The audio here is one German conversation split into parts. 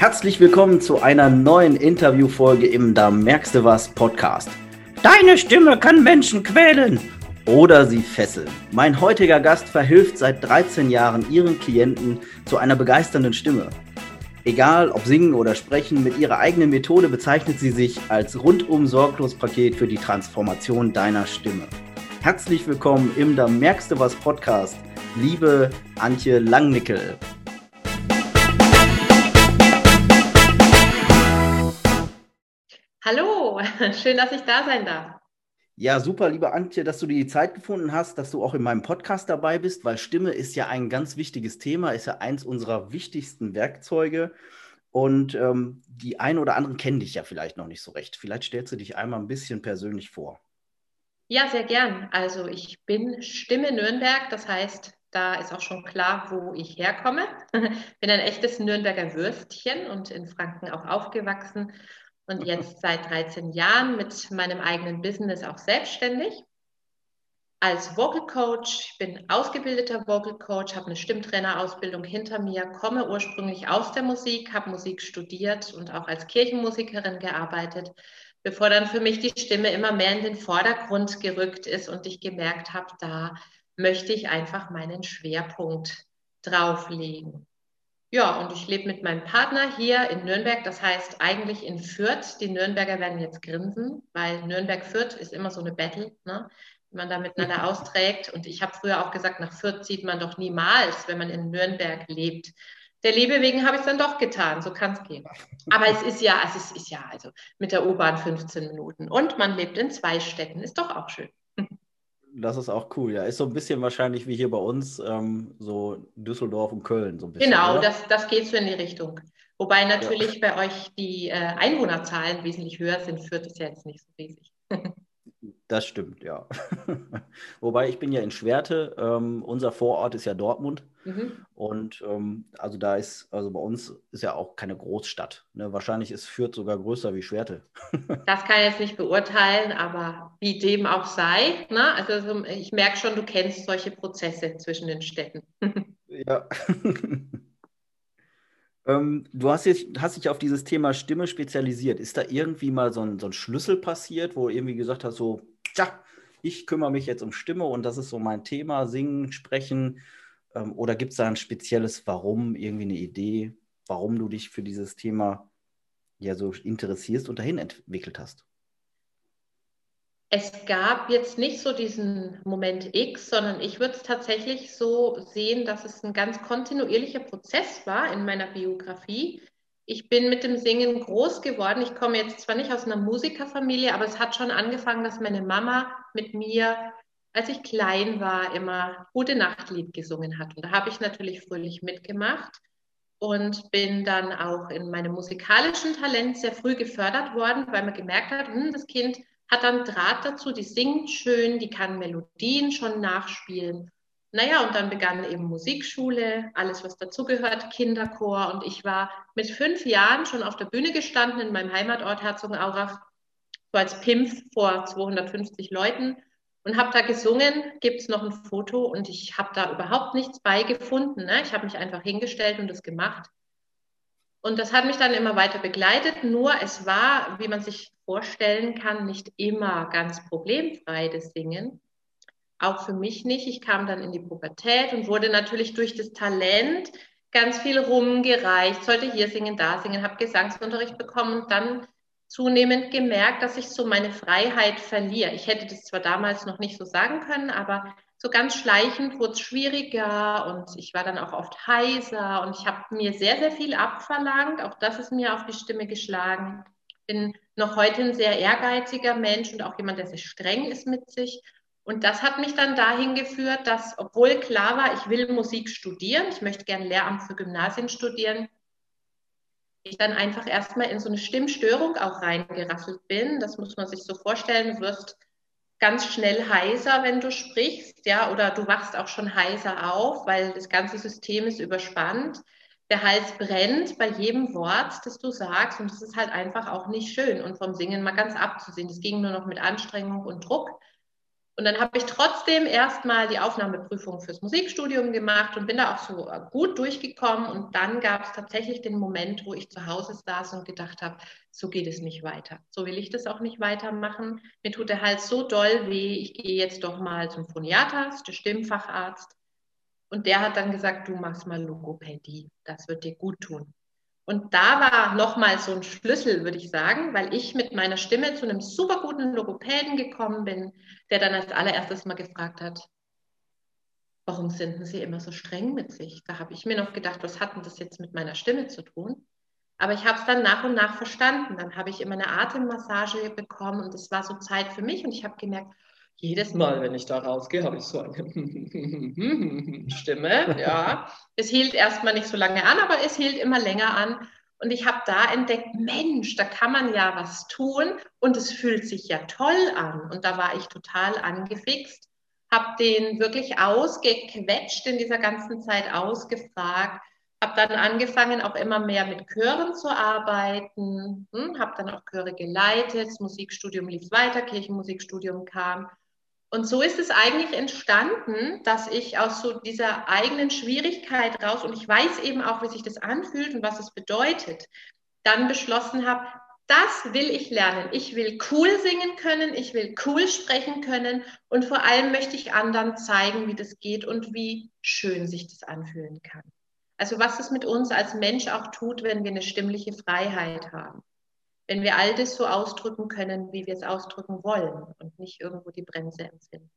Herzlich willkommen zu einer neuen Interviewfolge im Da merkst du was Podcast. Deine Stimme kann Menschen quälen oder sie fesseln. Mein heutiger Gast verhilft seit 13 Jahren ihren Klienten zu einer begeisternden Stimme. Egal ob singen oder sprechen, mit ihrer eigenen Methode bezeichnet sie sich als rundum sorglos Paket für die Transformation deiner Stimme. Herzlich willkommen im Da merkst du was Podcast, liebe Antje Langnickel. Hallo, schön, dass ich da sein darf. Ja, super, liebe Antje, dass du die Zeit gefunden hast, dass du auch in meinem Podcast dabei bist, weil Stimme ist ja ein ganz wichtiges Thema, ist ja eins unserer wichtigsten Werkzeuge. Und ähm, die einen oder anderen kennen dich ja vielleicht noch nicht so recht. Vielleicht stellst du dich einmal ein bisschen persönlich vor. Ja, sehr gern. Also ich bin Stimme Nürnberg, das heißt, da ist auch schon klar, wo ich herkomme. bin ein echtes Nürnberger Würstchen und in Franken auch aufgewachsen und jetzt seit 13 Jahren mit meinem eigenen Business auch selbstständig. Als Vocal Coach, bin ausgebildeter Vocal Coach, habe eine Stimmtrainerausbildung hinter mir, komme ursprünglich aus der Musik, habe Musik studiert und auch als Kirchenmusikerin gearbeitet, bevor dann für mich die Stimme immer mehr in den Vordergrund gerückt ist und ich gemerkt habe, da möchte ich einfach meinen Schwerpunkt drauflegen. Ja, und ich lebe mit meinem Partner hier in Nürnberg, das heißt eigentlich in Fürth. Die Nürnberger werden jetzt grinsen, weil Nürnberg-Fürth ist immer so eine Battle, ne? wenn man da miteinander austrägt. Und ich habe früher auch gesagt, nach Fürth zieht man doch niemals, wenn man in Nürnberg lebt. Der Liebe wegen habe ich es dann doch getan, so kann es gehen. Aber es ist ja, es ist, ist ja also mit der U-Bahn 15 Minuten. Und man lebt in zwei Städten, ist doch auch schön. Das ist auch cool, ja. Ist so ein bisschen wahrscheinlich wie hier bei uns, ähm, so Düsseldorf und Köln so ein bisschen. Genau, das, das geht so in die Richtung. Wobei natürlich ja. bei euch die äh, Einwohnerzahlen wesentlich höher sind, führt es ja jetzt nicht so riesig. Das stimmt, ja. Wobei ich bin ja in Schwerte, ähm, unser Vorort ist ja Dortmund. Mhm. Und ähm, also da ist, also bei uns ist ja auch keine Großstadt. Ne? Wahrscheinlich ist Fürth sogar größer wie Schwerte. das kann ich jetzt nicht beurteilen, aber wie dem auch sei. Ne? Also ich merke schon, du kennst solche Prozesse zwischen den Städten. ja. Ähm, du hast, jetzt, hast dich auf dieses Thema Stimme spezialisiert. Ist da irgendwie mal so ein, so ein Schlüssel passiert, wo du irgendwie gesagt hast, so, tja, ich kümmere mich jetzt um Stimme und das ist so mein Thema, singen, sprechen? Ähm, oder gibt es da ein spezielles Warum, irgendwie eine Idee, warum du dich für dieses Thema ja so interessierst und dahin entwickelt hast? Es gab jetzt nicht so diesen Moment X, sondern ich würde es tatsächlich so sehen, dass es ein ganz kontinuierlicher Prozess war in meiner Biografie. Ich bin mit dem Singen groß geworden. Ich komme jetzt zwar nicht aus einer Musikerfamilie, aber es hat schon angefangen, dass meine Mama mit mir, als ich klein war, immer Gute Nachtlied gesungen hat. Und da habe ich natürlich fröhlich mitgemacht und bin dann auch in meinem musikalischen Talent sehr früh gefördert worden, weil man gemerkt hat, hm, das Kind hat dann Draht dazu, die singt schön, die kann Melodien schon nachspielen. Naja, und dann begann eben Musikschule, alles, was dazugehört, Kinderchor. Und ich war mit fünf Jahren schon auf der Bühne gestanden in meinem Heimatort Herzogenaurach, so als Pimpf vor 250 Leuten und habe da gesungen. Gibt es noch ein Foto? Und ich habe da überhaupt nichts beigefunden. Ne? Ich habe mich einfach hingestellt und das gemacht. Und das hat mich dann immer weiter begleitet. Nur es war, wie man sich vorstellen kann, nicht immer ganz problemfrei, das Singen. Auch für mich nicht. Ich kam dann in die Pubertät und wurde natürlich durch das Talent ganz viel rumgereicht, sollte hier singen, da singen, habe Gesangsunterricht bekommen und dann zunehmend gemerkt, dass ich so meine Freiheit verliere. Ich hätte das zwar damals noch nicht so sagen können, aber so ganz schleichend wurde es schwieriger und ich war dann auch oft heiser und ich habe mir sehr, sehr viel abverlangt. Auch das ist mir auf die Stimme geschlagen. Bin noch heute ein sehr ehrgeiziger Mensch und auch jemand, der sehr streng ist mit sich. Und das hat mich dann dahin geführt, dass, obwohl klar war, ich will Musik studieren, ich möchte gerne Lehramt für Gymnasien studieren, ich dann einfach erstmal in so eine Stimmstörung auch reingerasselt bin. Das muss man sich so vorstellen. Du wirst ganz schnell heiser, wenn du sprichst, ja, oder du wachst auch schon heiser auf, weil das ganze System ist überspannt. Der Hals brennt bei jedem Wort, das du sagst, und das ist halt einfach auch nicht schön und vom Singen mal ganz abzusehen. Das ging nur noch mit Anstrengung und Druck. Und dann habe ich trotzdem erstmal die Aufnahmeprüfung fürs Musikstudium gemacht und bin da auch so äh, gut durchgekommen. Und dann gab es tatsächlich den Moment, wo ich zu Hause saß und gedacht habe, so geht es nicht weiter. So will ich das auch nicht weitermachen. Mir tut der Hals so doll weh. Ich gehe jetzt doch mal zum Phoniatas, der Stimmfacharzt. Und der hat dann gesagt, du machst mal Logopädie. Das wird dir gut tun. Und da war nochmal so ein Schlüssel, würde ich sagen, weil ich mit meiner Stimme zu einem super guten Logopäden gekommen bin, der dann als allererstes mal gefragt hat, warum sind Sie immer so streng mit sich? Da habe ich mir noch gedacht, was hat denn das jetzt mit meiner Stimme zu tun? Aber ich habe es dann nach und nach verstanden. Dann habe ich immer eine Atemmassage bekommen und es war so Zeit für mich und ich habe gemerkt, jedes Mal, wenn ich da rausgehe, habe ich so eine Stimme. Ja, es hielt erstmal nicht so lange an, aber es hielt immer länger an. Und ich habe da entdeckt, Mensch, da kann man ja was tun und es fühlt sich ja toll an. Und da war ich total angefixt, habe den wirklich ausgequetscht in dieser ganzen Zeit ausgefragt, habe dann angefangen, auch immer mehr mit Chören zu arbeiten, hm, habe dann auch Chöre geleitet, das Musikstudium lief weiter, Kirchenmusikstudium kam und so ist es eigentlich entstanden, dass ich aus so dieser eigenen Schwierigkeit raus, und ich weiß eben auch, wie sich das anfühlt und was es bedeutet, dann beschlossen habe, das will ich lernen. Ich will cool singen können, ich will cool sprechen können und vor allem möchte ich anderen zeigen, wie das geht und wie schön sich das anfühlen kann. Also was es mit uns als Mensch auch tut, wenn wir eine stimmliche Freiheit haben wenn wir all das so ausdrücken können, wie wir es ausdrücken wollen und nicht irgendwo die Bremse empfinden.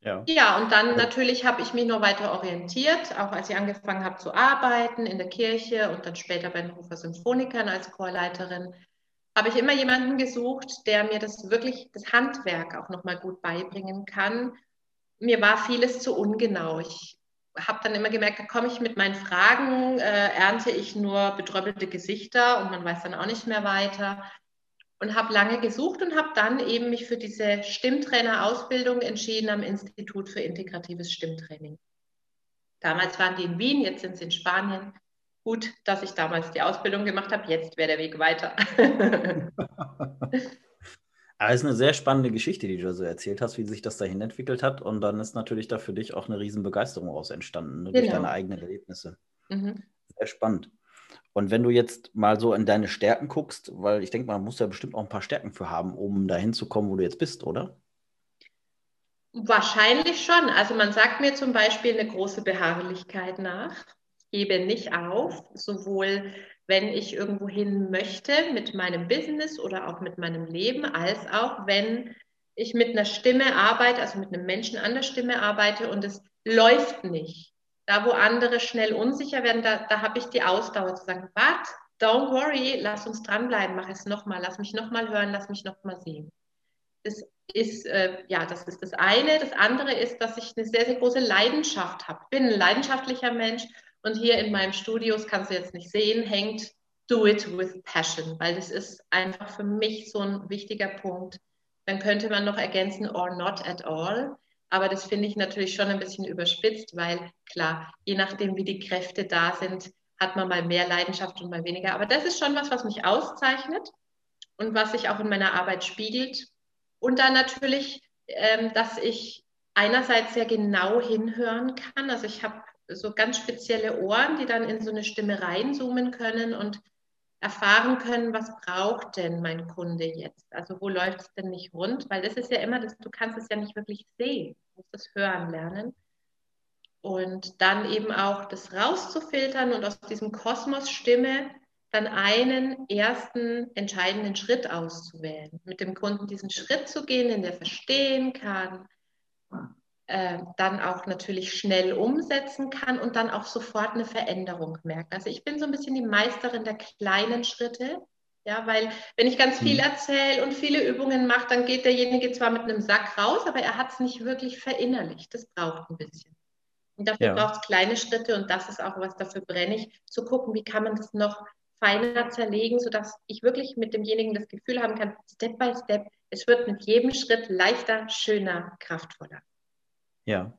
Ja. ja, und dann natürlich habe ich mich noch weiter orientiert, auch als ich angefangen habe zu arbeiten in der Kirche und dann später bei den Hofer Symphonikern als Chorleiterin, habe ich immer jemanden gesucht, der mir das wirklich, das Handwerk auch nochmal gut beibringen kann. Mir war vieles zu ungenau. Ich habe dann immer gemerkt, da komme ich mit meinen Fragen, äh, ernte ich nur betröppelte Gesichter und man weiß dann auch nicht mehr weiter. Und habe lange gesucht und habe dann eben mich für diese Stimmtrainerausbildung entschieden am Institut für integratives Stimmtraining. Damals waren die in Wien, jetzt sind sie in Spanien. Gut, dass ich damals die Ausbildung gemacht habe, jetzt wäre der Weg weiter. Aber es ist eine sehr spannende Geschichte, die du so erzählt hast, wie sich das dahin entwickelt hat. Und dann ist natürlich da für dich auch eine riesen Begeisterung raus entstanden, ne, genau. durch deine eigenen Erlebnisse. Mhm. Sehr spannend. Und wenn du jetzt mal so in deine Stärken guckst, weil ich denke, man muss ja bestimmt auch ein paar Stärken für haben, um dahin zu kommen, wo du jetzt bist, oder? Wahrscheinlich schon. Also man sagt mir zum Beispiel eine große Beharrlichkeit nach. Ich gebe nicht auf, sowohl wenn ich irgendwo hin möchte mit meinem Business oder auch mit meinem Leben, als auch wenn ich mit einer Stimme arbeite, also mit einem Menschen an der Stimme arbeite und es läuft nicht. Da, wo andere schnell unsicher werden, da, da habe ich die Ausdauer zu sagen, what? Don't worry, lass uns dranbleiben, mach es nochmal, lass mich nochmal hören, lass mich nochmal sehen. Das ist, äh, ja, das ist das eine. Das andere ist, dass ich eine sehr, sehr große Leidenschaft habe. Bin ein leidenschaftlicher Mensch und hier in meinem Studio, das kannst du jetzt nicht sehen, hängt Do it with passion, weil das ist einfach für mich so ein wichtiger Punkt. Dann könnte man noch ergänzen or not at all. Aber das finde ich natürlich schon ein bisschen überspitzt, weil klar, je nachdem, wie die Kräfte da sind, hat man mal mehr Leidenschaft und mal weniger. Aber das ist schon was, was mich auszeichnet und was sich auch in meiner Arbeit spiegelt. Und dann natürlich, ähm, dass ich einerseits sehr genau hinhören kann. Also ich habe so ganz spezielle Ohren, die dann in so eine Stimme reinzoomen können und erfahren können, was braucht denn mein Kunde jetzt? Also wo läuft es denn nicht rund? Weil das ist ja immer, das, du kannst es ja nicht wirklich sehen, du musst es hören lernen. Und dann eben auch das rauszufiltern und aus diesem Kosmos Stimme dann einen ersten entscheidenden Schritt auszuwählen. Mit dem Kunden diesen Schritt zu gehen, den der verstehen kann, äh, dann auch natürlich schnell umsetzen kann und dann auch sofort eine Veränderung merkt. Also ich bin so ein bisschen die Meisterin der kleinen Schritte. Ja, weil wenn ich ganz viel mhm. erzähle und viele Übungen mache, dann geht derjenige zwar mit einem Sack raus, aber er hat es nicht wirklich verinnerlicht. Das braucht ein bisschen. Und dafür ja. braucht es kleine Schritte und das ist auch was, dafür brenne ich, zu gucken, wie kann man das noch feiner zerlegen, sodass ich wirklich mit demjenigen das Gefühl haben kann, Step by Step, es wird mit jedem Schritt leichter, schöner, kraftvoller. Ja.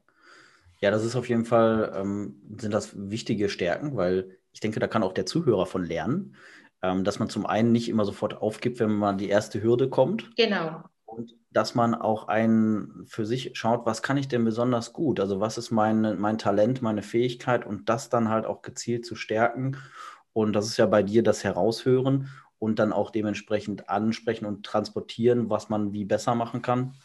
Ja, das ist auf jeden Fall, ähm, sind das wichtige Stärken, weil ich denke, da kann auch der Zuhörer von lernen, ähm, dass man zum einen nicht immer sofort aufgibt, wenn man die erste Hürde kommt. Genau. Und dass man auch ein für sich schaut, was kann ich denn besonders gut? Also was ist mein, mein Talent, meine Fähigkeit und das dann halt auch gezielt zu stärken. Und das ist ja bei dir das Heraushören und dann auch dementsprechend ansprechen und transportieren, was man wie besser machen kann.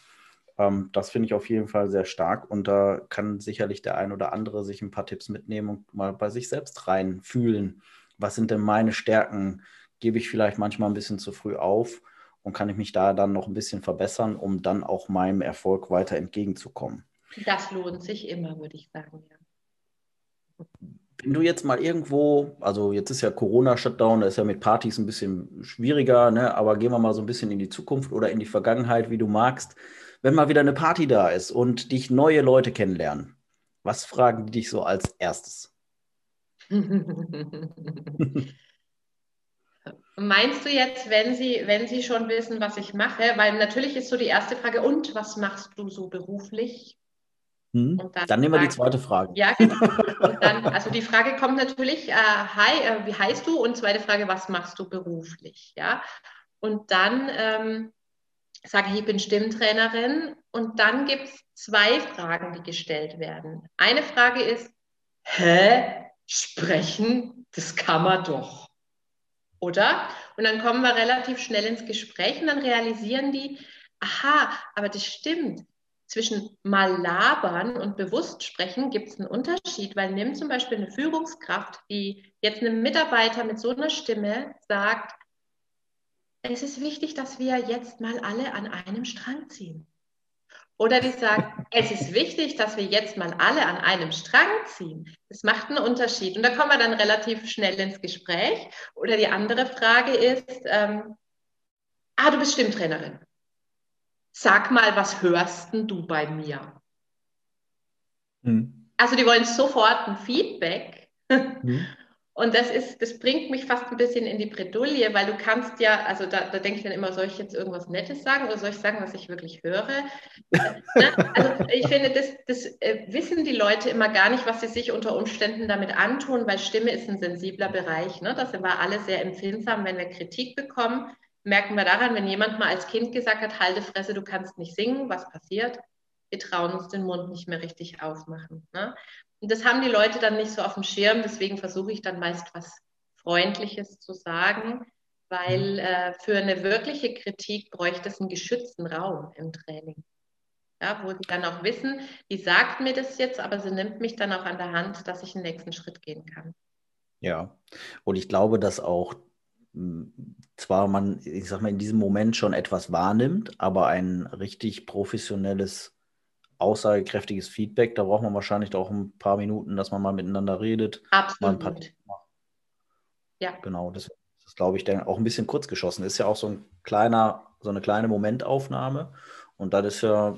Ähm, das finde ich auf jeden Fall sehr stark und da kann sicherlich der ein oder andere sich ein paar Tipps mitnehmen und mal bei sich selbst reinfühlen. Was sind denn meine Stärken? Gebe ich vielleicht manchmal ein bisschen zu früh auf und kann ich mich da dann noch ein bisschen verbessern, um dann auch meinem Erfolg weiter entgegenzukommen? Das lohnt sich immer, würde ich sagen, ja. Wenn du jetzt mal irgendwo, also jetzt ist ja Corona-Shutdown, da ist ja mit Partys ein bisschen schwieriger, ne? aber gehen wir mal so ein bisschen in die Zukunft oder in die Vergangenheit, wie du magst wenn mal wieder eine Party da ist und dich neue Leute kennenlernen, was fragen die dich so als erstes? Meinst du jetzt, wenn sie, wenn sie schon wissen, was ich mache? Weil natürlich ist so die erste Frage, und was machst du so beruflich? Hm. Dann, dann, nehmen wir die zweite Frage. Ja, genau. Dann, also die Frage kommt natürlich, äh, hi, äh, wie heißt du? Und zweite Frage, was machst du beruflich? Ja. Und dann ähm, sage ich, ich bin Stimmtrainerin und dann gibt es zwei Fragen, die gestellt werden. Eine Frage ist, hä, sprechen, das kann man doch. Oder? Und dann kommen wir relativ schnell ins Gespräch und dann realisieren die, aha, aber das stimmt. Zwischen mal labern und bewusst sprechen gibt es einen Unterschied, weil nimm zum Beispiel eine Führungskraft, die jetzt einem Mitarbeiter mit so einer Stimme sagt, es ist wichtig, dass wir jetzt mal alle an einem Strang ziehen. Oder die sagt, es ist wichtig, dass wir jetzt mal alle an einem Strang ziehen. Das macht einen Unterschied. Und da kommen wir dann relativ schnell ins Gespräch. Oder die andere Frage ist, ähm, ah, du bist Stimmtrainerin. Sag mal, was hörst denn du bei mir? Hm. Also die wollen sofort ein Feedback. Hm. Und das ist, das bringt mich fast ein bisschen in die Bredouille, weil du kannst ja, also da, da denke ich dann immer, soll ich jetzt irgendwas Nettes sagen oder soll ich sagen, was ich wirklich höre? ne? Also ich finde, das, das äh, wissen die Leute immer gar nicht, was sie sich unter Umständen damit antun, weil Stimme ist ein sensibler Bereich. Ne? Da sind wir alle sehr empfindsam, wenn wir Kritik bekommen. Merken wir daran, wenn jemand mal als Kind gesagt hat, halte Fresse, du kannst nicht singen, was passiert? Wir trauen uns den Mund nicht mehr richtig aufmachen. Ne? Und das haben die Leute dann nicht so auf dem Schirm, deswegen versuche ich dann meist was Freundliches zu sagen, weil mhm. äh, für eine wirkliche Kritik bräuchte es einen geschützten Raum im Training. Ja, wo sie dann auch wissen, die sagt mir das jetzt, aber sie nimmt mich dann auch an der Hand, dass ich den nächsten Schritt gehen kann. Ja, und ich glaube, dass auch zwar man, ich sag mal, in diesem Moment schon etwas wahrnimmt, aber ein richtig professionelles aussagekräftiges Feedback. Da braucht man wahrscheinlich auch ein paar Minuten, dass man mal miteinander redet. Absolut. Ja. Genau, das ist, glaube ich, auch ein bisschen kurz geschossen. Ist ja auch so ein kleiner, so eine kleine Momentaufnahme. Und dann ist ja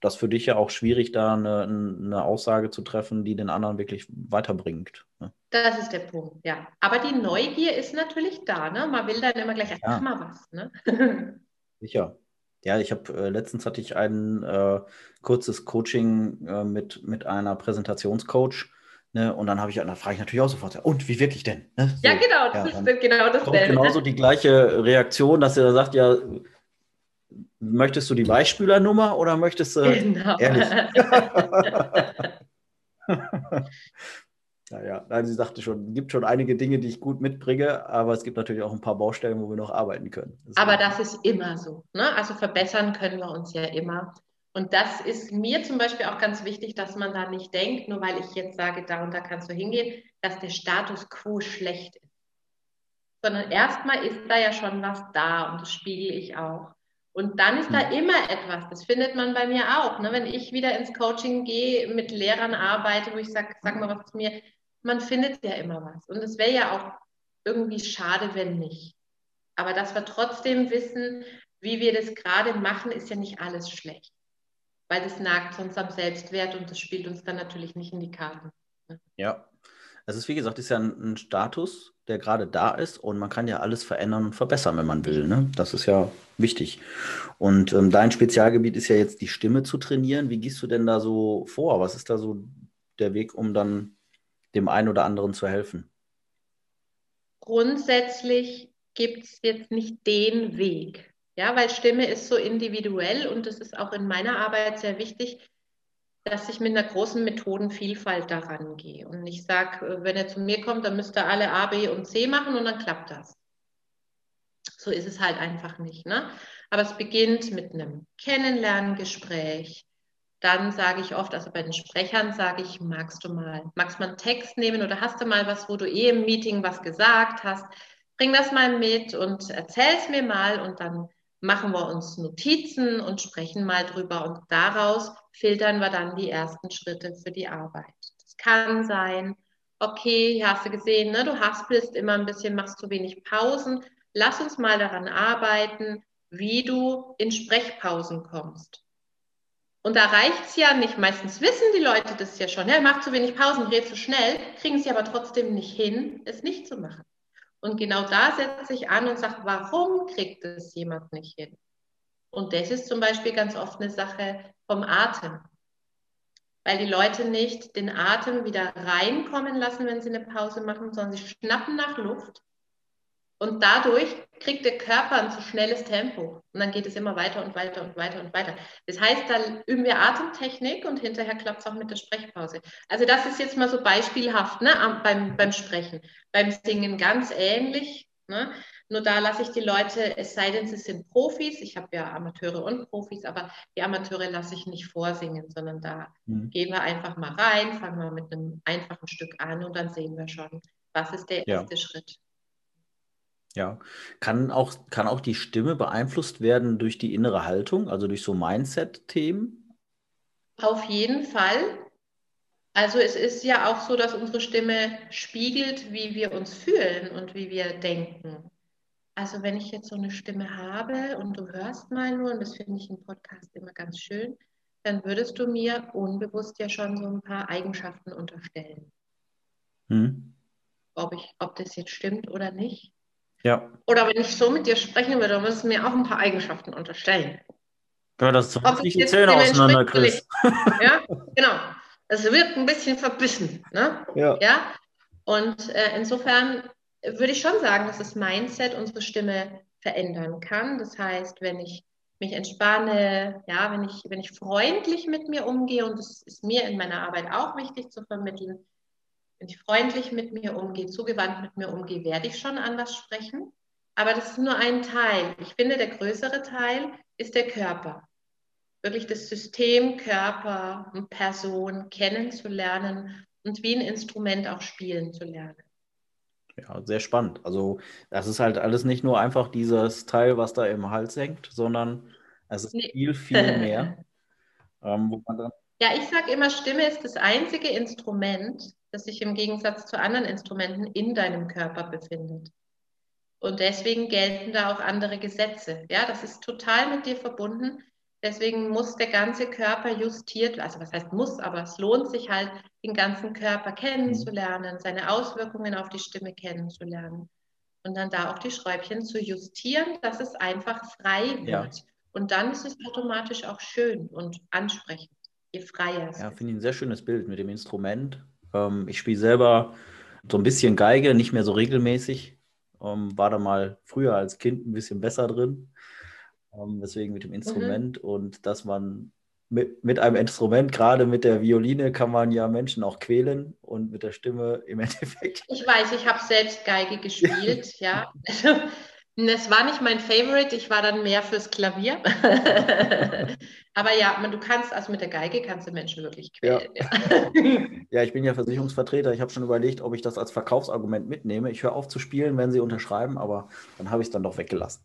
das für dich ja auch schwierig, da eine, eine Aussage zu treffen, die den anderen wirklich weiterbringt. Ne? Das ist der Punkt, ja. Aber die Neugier ist natürlich da, ne? Man will dann immer gleich, ja. mal was, ne? Sicher. Ja, ich habe äh, letztens hatte ich ein äh, kurzes Coaching äh, mit, mit einer Präsentationscoach. Ne, und dann habe ich, dann frage ich natürlich auch sofort, und wie wirklich denn? Ne? So, ja, genau, das ja, ist genau das kommt Genauso die gleiche Reaktion, dass er sagt, ja, möchtest du die Weichspülernummer oder möchtest du genau. ehrlich? Naja, nein, sie sagte schon, es gibt schon einige Dinge, die ich gut mitbringe, aber es gibt natürlich auch ein paar Baustellen, wo wir noch arbeiten können. Das aber das ist immer so. Ne? Also verbessern können wir uns ja immer. Und das ist mir zum Beispiel auch ganz wichtig, dass man da nicht denkt, nur weil ich jetzt sage, da und da kannst du hingehen, dass der Status quo schlecht ist. Sondern erstmal ist da ja schon was da und das spiegel ich auch. Und dann ist da hm. immer etwas, das findet man bei mir auch. Ne? Wenn ich wieder ins Coaching gehe, mit Lehrern arbeite, wo ich sage, sag mal was zu mir, man findet ja immer was. Und es wäre ja auch irgendwie schade, wenn nicht. Aber dass wir trotzdem wissen, wie wir das gerade machen, ist ja nicht alles schlecht. Weil das nagt sonst am Selbstwert und das spielt uns dann natürlich nicht in die Karten. Ja. Es ist, wie gesagt, ist ja ein, ein, Status, der gerade da ist und man kann ja alles verändern und verbessern, wenn man will. Ne? Das ist ja wichtig. Und ähm, dein Spezialgebiet ist ja jetzt die Stimme zu trainieren. Wie gehst du denn da so vor? Was ist da so der Weg, um dann dem einen oder anderen zu helfen? Grundsätzlich gibt es jetzt nicht den Weg. Ja, weil Stimme ist so individuell und es ist auch in meiner Arbeit sehr wichtig, dass ich mit einer großen Methodenvielfalt daran gehe und nicht sage, äh, wenn er zu mir kommt, dann müsst ihr alle A, B und C machen und dann klappt das. So ist es halt einfach nicht. Ne? Aber es beginnt mit einem Kennenlerngespräch. Dann sage ich oft, also bei den Sprechern sage ich, magst du mal, magst du mal einen Text nehmen oder hast du mal was, wo du eh im Meeting was gesagt hast? Bring das mal mit und erzähl es mir mal und dann machen wir uns Notizen und sprechen mal drüber und daraus filtern wir dann die ersten Schritte für die Arbeit. Das kann sein, okay, hast du gesehen, ne, du haspelst immer ein bisschen, machst zu wenig Pausen. Lass uns mal daran arbeiten, wie du in Sprechpausen kommst. Und da reicht es ja nicht. Meistens wissen die Leute das ja schon. Ja, mach zu wenig Pausen, red zu schnell, kriegen sie aber trotzdem nicht hin, es nicht zu machen. Und genau da setze ich an und sage, warum kriegt es jemand nicht hin? Und das ist zum Beispiel ganz oft eine Sache vom Atem. Weil die Leute nicht den Atem wieder reinkommen lassen, wenn sie eine Pause machen, sondern sie schnappen nach Luft und dadurch kriegt der Körper ein zu schnelles Tempo. Und dann geht es immer weiter und weiter und weiter und weiter. Das heißt, da üben wir Atemtechnik und hinterher klappt es auch mit der Sprechpause. Also das ist jetzt mal so beispielhaft ne, beim, beim Sprechen. Beim Singen ganz ähnlich. Ne? Nur da lasse ich die Leute, es sei denn, sie sind Profis, ich habe ja Amateure und Profis, aber die Amateure lasse ich nicht vorsingen, sondern da mhm. gehen wir einfach mal rein, fangen wir mit einem einfachen Stück an und dann sehen wir schon, was ist der erste ja. Schritt. Ja, kann auch, kann auch die Stimme beeinflusst werden durch die innere Haltung, also durch so Mindset-Themen? Auf jeden Fall. Also es ist ja auch so, dass unsere Stimme spiegelt, wie wir uns fühlen und wie wir denken. Also wenn ich jetzt so eine Stimme habe und du hörst mal nur, und das finde ich im Podcast immer ganz schön, dann würdest du mir unbewusst ja schon so ein paar Eigenschaften unterstellen. Hm. Ob, ich, ob das jetzt stimmt oder nicht. Ja. Oder wenn ich so mit dir sprechen würde, dann müssen mir auch ein paar Eigenschaften unterstellen. Ja, dass du nicht die Zähne auseinander kriegst. ja, genau. Es wirkt ein bisschen verbissen. Ne? Ja. ja? Und äh, insofern würde ich schon sagen, dass das Mindset unsere Stimme verändern kann. Das heißt, wenn ich mich entspanne, ja, wenn ich, wenn ich freundlich mit mir umgehe, und das ist mir in meiner Arbeit auch wichtig zu vermitteln, wenn ich freundlich mit mir umgehe, zugewandt mit mir umgehe, werde ich schon anders sprechen. Aber das ist nur ein Teil. Ich finde, der größere Teil ist der Körper. Wirklich das System Körper und Person kennenzulernen und wie ein Instrument auch spielen zu lernen. Ja, sehr spannend. Also das ist halt alles nicht nur einfach dieses Teil, was da im Hals hängt, sondern es ist nee. viel, viel mehr. ähm, ja, ich sage immer, Stimme ist das einzige Instrument, das sich im Gegensatz zu anderen Instrumenten in deinem Körper befindet. Und deswegen gelten da auch andere Gesetze. Ja, das ist total mit dir verbunden. Deswegen muss der ganze Körper justiert, also was heißt muss, aber es lohnt sich halt, den ganzen Körper kennenzulernen, seine Auswirkungen auf die Stimme kennenzulernen. Und dann da auch die Schräubchen zu justieren, dass es einfach frei wird. Ja. Und dann ist es automatisch auch schön und ansprechend, je freier Ja, finde ich ein sehr schönes Bild mit dem Instrument ähm, ich spiele selber so ein bisschen Geige, nicht mehr so regelmäßig. Ähm, war da mal früher als Kind ein bisschen besser drin. Ähm, deswegen mit dem mhm. Instrument mhm. und dass man mit, mit einem Instrument, gerade mit der Violine, kann man ja Menschen auch quälen und mit der Stimme im Endeffekt. Ich weiß, ich habe selbst Geige gespielt, ja. Es war nicht mein Favorite, ich war dann mehr fürs Klavier. Aber ja, man, du kannst, also mit der Geige kannst du Menschen wirklich quälen. Ja, ja. ja ich bin ja Versicherungsvertreter. Ich habe schon überlegt, ob ich das als Verkaufsargument mitnehme. Ich höre auf zu spielen, wenn sie unterschreiben, aber dann habe ich es dann doch weggelassen.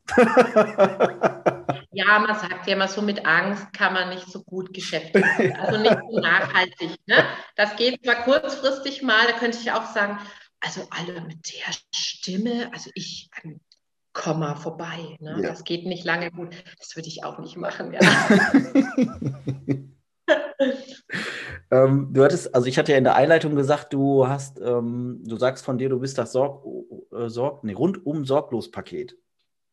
ja, man sagt ja immer so, mit Angst kann man nicht so gut Geschäfte machen. Also nicht so nachhaltig. Ne? Das geht zwar kurzfristig mal, da könnte ich auch sagen, also alle mit der Stimme, also ich Komma vorbei. Ne? Ja. Das geht nicht lange gut. Das würde ich auch nicht machen. Ja. ähm, du hattest, also ich hatte ja in der Einleitung gesagt, du hast, ähm, du sagst von dir, du bist das Sorg, äh, Sorg, nee, rundum sorglos Paket.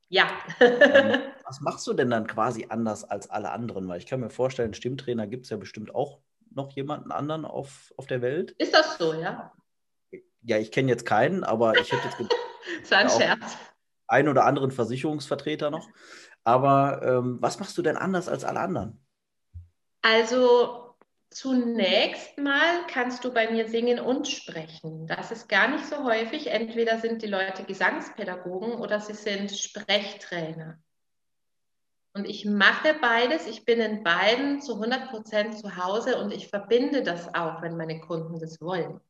Ja. ähm, was machst du denn dann quasi anders als alle anderen? Weil ich kann mir vorstellen, Stimmtrainer gibt es ja bestimmt auch noch jemanden anderen auf, auf der Welt. Ist das so, ja? Ja, ich kenne jetzt keinen, aber ich hätte jetzt gedacht. das war ein Scherz. Einen oder anderen Versicherungsvertreter noch. Aber ähm, was machst du denn anders als alle anderen? Also zunächst mal kannst du bei mir singen und sprechen. Das ist gar nicht so häufig. Entweder sind die Leute Gesangspädagogen oder sie sind Sprechtrainer. Und ich mache beides. Ich bin in beiden zu 100 Prozent zu Hause und ich verbinde das auch, wenn meine Kunden das wollen.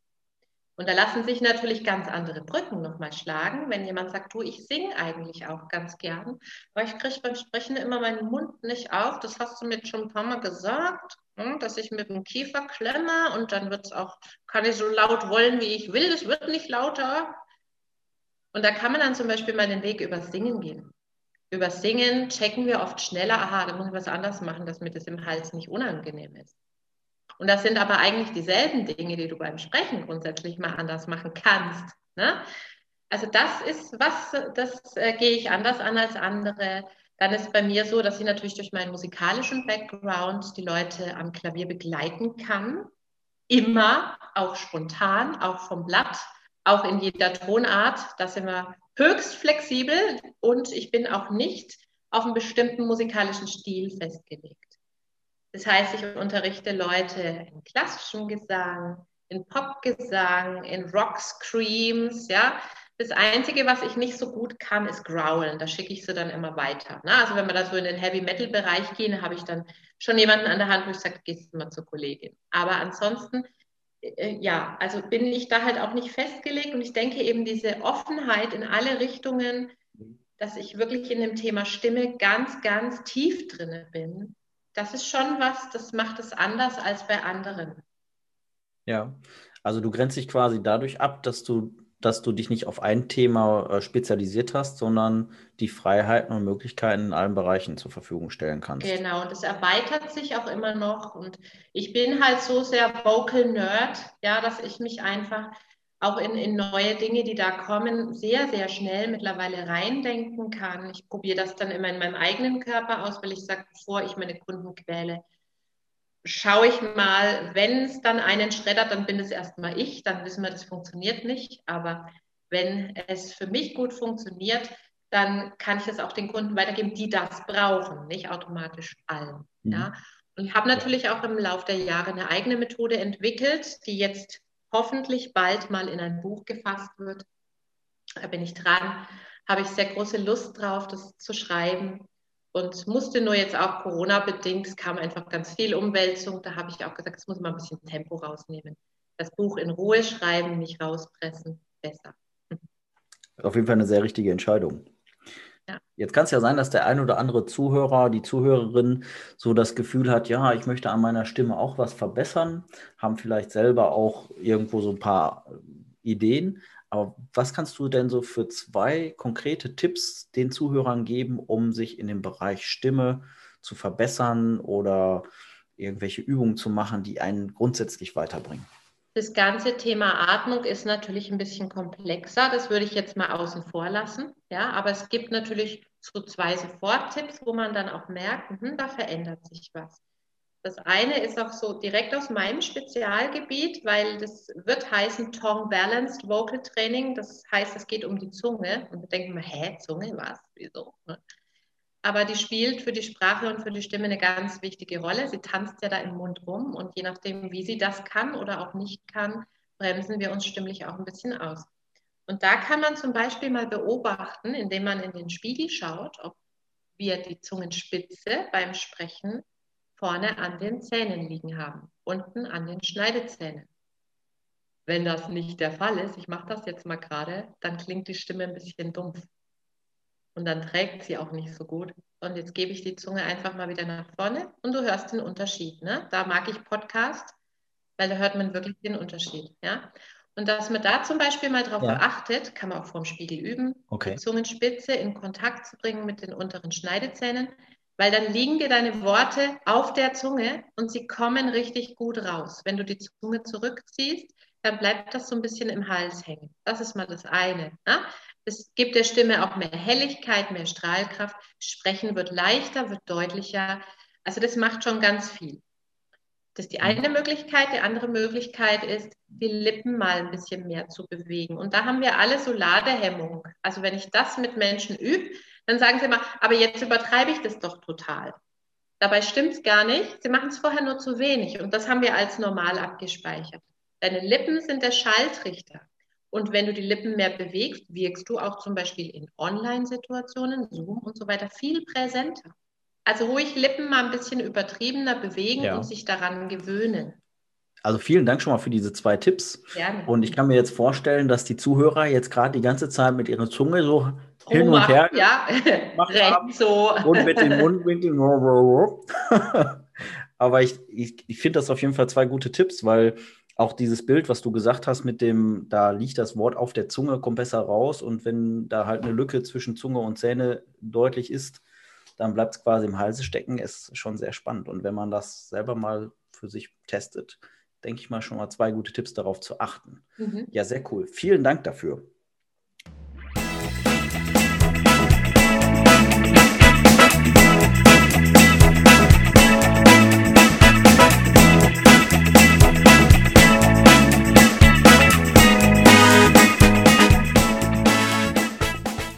Und da lassen sich natürlich ganz andere Brücken nochmal schlagen, wenn jemand sagt, du, ich singe eigentlich auch ganz gern, aber ich kriege beim Sprechen immer meinen Mund nicht auf. Das hast du mir schon ein paar Mal gesagt, hm, dass ich mit dem Kiefer klemme und dann wird es auch, kann ich so laut wollen, wie ich will, es wird nicht lauter. Und da kann man dann zum Beispiel mal den Weg über Singen gehen. Über Singen checken wir oft schneller, aha, da muss ich was anders machen, dass mir das im Hals nicht unangenehm ist. Und das sind aber eigentlich dieselben Dinge, die du beim Sprechen grundsätzlich mal anders machen kannst. Ne? Also das ist was, das äh, gehe ich anders an als andere. Dann ist bei mir so, dass ich natürlich durch meinen musikalischen Background die Leute am Klavier begleiten kann. Immer, auch spontan, auch vom Blatt, auch in jeder Tonart. Da sind wir höchst flexibel und ich bin auch nicht auf einen bestimmten musikalischen Stil festgelegt. Das heißt, ich unterrichte Leute in klassischem Gesang, in Popgesang, in Rock Screams, ja. Das Einzige, was ich nicht so gut kann, ist Growlen. Da schicke ich sie dann immer weiter. Ne? Also wenn wir da so in den Heavy-Metal-Bereich gehen, habe ich dann schon jemanden an der Hand, wo ich sage, gehst du mal zur Kollegin. Aber ansonsten, äh, ja, also bin ich da halt auch nicht festgelegt und ich denke eben diese Offenheit in alle Richtungen, dass ich wirklich in dem Thema Stimme ganz, ganz tief drinne bin, das ist schon was, das macht es anders als bei anderen. Ja, also du grenzt dich quasi dadurch ab, dass du, dass du dich nicht auf ein Thema äh, spezialisiert hast, sondern die Freiheiten und Möglichkeiten in allen Bereichen zur Verfügung stellen kannst. Genau, und es erweitert sich auch immer noch. Und ich bin halt so sehr Vocal Nerd, ja, dass ich mich einfach auch in, in neue Dinge, die da kommen, sehr, sehr schnell mittlerweile reindenken kann. Ich probiere das dann immer in meinem eigenen Körper aus, weil ich sage, bevor ich meine Kunden quäle, schaue ich mal, wenn es dann einen schreddert, dann bin es erstmal ich, dann wissen wir, das funktioniert nicht. Aber wenn es für mich gut funktioniert, dann kann ich es auch den Kunden weitergeben, die das brauchen, nicht automatisch allen. Mhm. Ja. Und ich habe natürlich auch im Laufe der Jahre eine eigene Methode entwickelt, die jetzt hoffentlich bald mal in ein Buch gefasst wird. Da bin ich dran, habe ich sehr große Lust drauf, das zu schreiben und musste nur jetzt auch Corona-bedingt, es kam einfach ganz viel Umwälzung, da habe ich auch gesagt, es muss mal ein bisschen Tempo rausnehmen. Das Buch in Ruhe schreiben, nicht rauspressen, besser. Auf jeden Fall eine sehr richtige Entscheidung. Jetzt kann es ja sein, dass der ein oder andere Zuhörer, die Zuhörerin so das Gefühl hat, ja, ich möchte an meiner Stimme auch was verbessern, haben vielleicht selber auch irgendwo so ein paar äh, Ideen. Aber was kannst du denn so für zwei konkrete Tipps den Zuhörern geben, um sich in dem Bereich Stimme zu verbessern oder irgendwelche Übungen zu machen, die einen grundsätzlich weiterbringen? Das ganze Thema Atmung ist natürlich ein bisschen komplexer. Das würde ich jetzt mal außen vor lassen. Ja, aber es gibt natürlich so zwei Soforttipps, wo man dann auch merkt, mh, da verändert sich was. Das eine ist auch so direkt aus meinem Spezialgebiet, weil das wird heißen Tongue Balanced Vocal Training. Das heißt, es geht um die Zunge. Und wir denken mal, hä, Zunge, was? Wieso? Aber die spielt für die Sprache und für die Stimme eine ganz wichtige Rolle. Sie tanzt ja da im Mund rum und je nachdem, wie sie das kann oder auch nicht kann, bremsen wir uns stimmlich auch ein bisschen aus. Und da kann man zum Beispiel mal beobachten, indem man in den Spiegel schaut, ob wir die Zungenspitze beim Sprechen vorne an den Zähnen liegen haben, unten an den Schneidezähnen. Wenn das nicht der Fall ist, ich mache das jetzt mal gerade, dann klingt die Stimme ein bisschen dumpf und dann trägt sie auch nicht so gut. Und jetzt gebe ich die Zunge einfach mal wieder nach vorne und du hörst den Unterschied. Ne? Da mag ich Podcast, weil da hört man wirklich den Unterschied. Ja? Und dass man da zum Beispiel mal drauf ja. achtet, kann man auch vorm Spiegel üben, okay. die Zungenspitze in Kontakt zu bringen mit den unteren Schneidezähnen, weil dann liegen dir deine Worte auf der Zunge und sie kommen richtig gut raus. Wenn du die Zunge zurückziehst, dann bleibt das so ein bisschen im Hals hängen. Das ist mal das eine. Ne? Es gibt der Stimme auch mehr Helligkeit, mehr Strahlkraft. Sprechen wird leichter, wird deutlicher. Also das macht schon ganz viel. Das ist die eine Möglichkeit. Die andere Möglichkeit ist, die Lippen mal ein bisschen mehr zu bewegen. Und da haben wir alle so Ladehemmung. Also wenn ich das mit Menschen übe, dann sagen sie immer, aber jetzt übertreibe ich das doch total. Dabei stimmt es gar nicht. Sie machen es vorher nur zu wenig. Und das haben wir als normal abgespeichert. Deine Lippen sind der Schaltrichter. Und wenn du die Lippen mehr bewegst, wirkst du auch zum Beispiel in Online-Situationen, Zoom und so weiter viel präsenter. Also ruhig Lippen mal ein bisschen übertriebener bewegen ja. und sich daran gewöhnen. Also vielen Dank schon mal für diese zwei Tipps. Gerne. Und ich kann mir jetzt vorstellen, dass die Zuhörer jetzt gerade die ganze Zeit mit ihrer Zunge so hin und her ja, recht so. Und mit den Mundwinkeln. Aber ich, ich, ich finde das auf jeden Fall zwei gute Tipps, weil auch dieses Bild, was du gesagt hast, mit dem, da liegt das Wort auf der Zunge, kommt besser raus. Und wenn da halt eine Lücke zwischen Zunge und Zähne deutlich ist, dann bleibt es quasi im Halse stecken, ist schon sehr spannend. Und wenn man das selber mal für sich testet, denke ich mal schon mal zwei gute Tipps darauf zu achten. Mhm. Ja, sehr cool. Vielen Dank dafür.